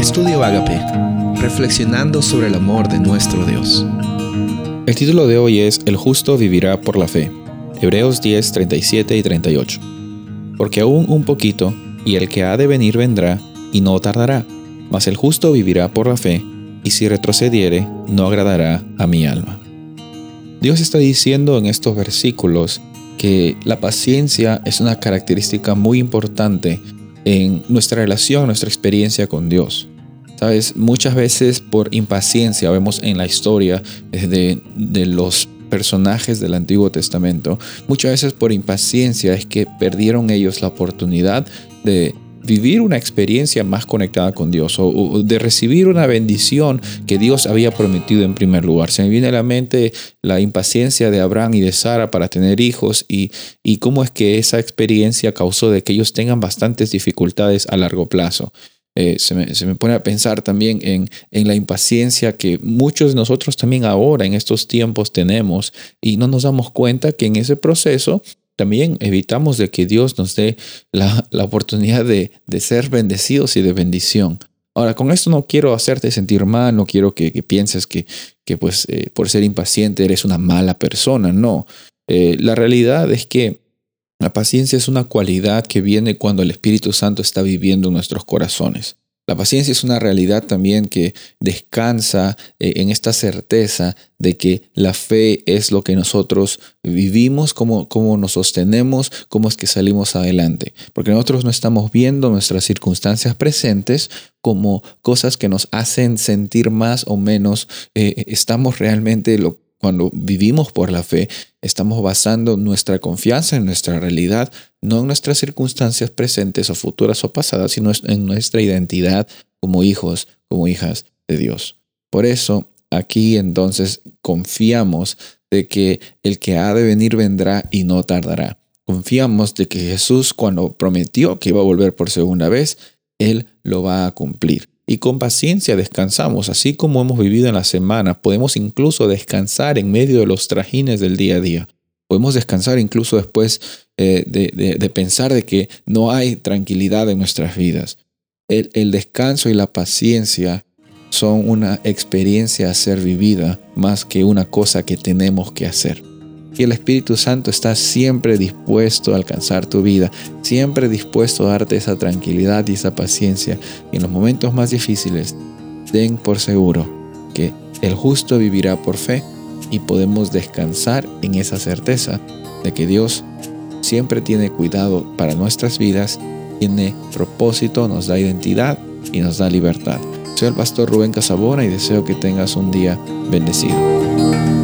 Estudio Agape, reflexionando sobre el amor de nuestro Dios. El título de hoy es El justo vivirá por la fe. Hebreos 10, 37 y 38. Porque aún un poquito, y el que ha de venir vendrá, y no tardará, mas el justo vivirá por la fe, y si retrocediere, no agradará a mi alma. Dios está diciendo en estos versículos que la paciencia es una característica muy importante en nuestra relación, nuestra experiencia con Dios. Sabes, muchas veces por impaciencia vemos en la historia de, de los personajes del Antiguo Testamento, muchas veces por impaciencia es que perdieron ellos la oportunidad de vivir una experiencia más conectada con Dios o, de recibir una bendición que Dios había prometido en primer lugar. Se me viene a la mente la impaciencia de Abraham y de Sara para tener hijos y, y cómo es que esa experiencia causó de que ellos tengan bastantes dificultades a largo plazo. Eh, se, me, se, me, pone a pensar también en, en, la impaciencia que muchos de nosotros también ahora en estos tiempos tenemos y no nos damos cuenta que en ese proceso también evitamos de que Dios nos dé la, oportunidad de, ser bendecidos y de bendición. Ahora, con esto no quiero hacerte sentir mal, no quiero que, pienses que, que pues, eh, por ser impaciente eres una mala persona, no. Eh, la realidad es que la paciencia es una cualidad que viene cuando el Espíritu Santo está viviendo en nuestros corazones. La paciencia es una realidad también que descansa eh, en esta certeza de que la fe es lo que nosotros vivimos, cómo, cómo nos sostenemos, cómo es que salimos adelante. Porque nosotros no estamos viendo nuestras circunstancias presentes como cosas que nos hacen sentir más o menos. Eh, estamos realmente lo, cuando vivimos por la fe, estamos basando nuestra confianza en nuestra realidad, no en nuestras circunstancias presentes o futuras o pasadas, sino en nuestra identidad como hijos, como hijas de Dios. Por eso, aquí entonces confiamos de que el que ha de venir vendrá y no tardará. Confiamos de que Jesús cuando prometió que iba a volver por segunda vez, Él lo va a cumplir y con paciencia descansamos, así como hemos vivido en la semana. Podemos incluso descansar en medio de los trajines del día a día. Podemos descansar incluso después eh, de, pensar de que no hay tranquilidad en nuestras vidas. el descanso y la paciencia son una experiencia a ser vivida más que una cosa que tenemos que hacer y el Espíritu Santo está siempre dispuesto a alcanzar tu vida, siempre dispuesto a darte esa tranquilidad y esa paciencia. Y en los momentos más difíciles, den por seguro que el justo vivirá por fe y podemos descansar en esa certeza de que Dios siempre tiene cuidado para nuestras vidas, tiene propósito, nos da identidad y nos da libertad. Soy el pastor Rubén Casabona y deseo que tengas un día bendecido.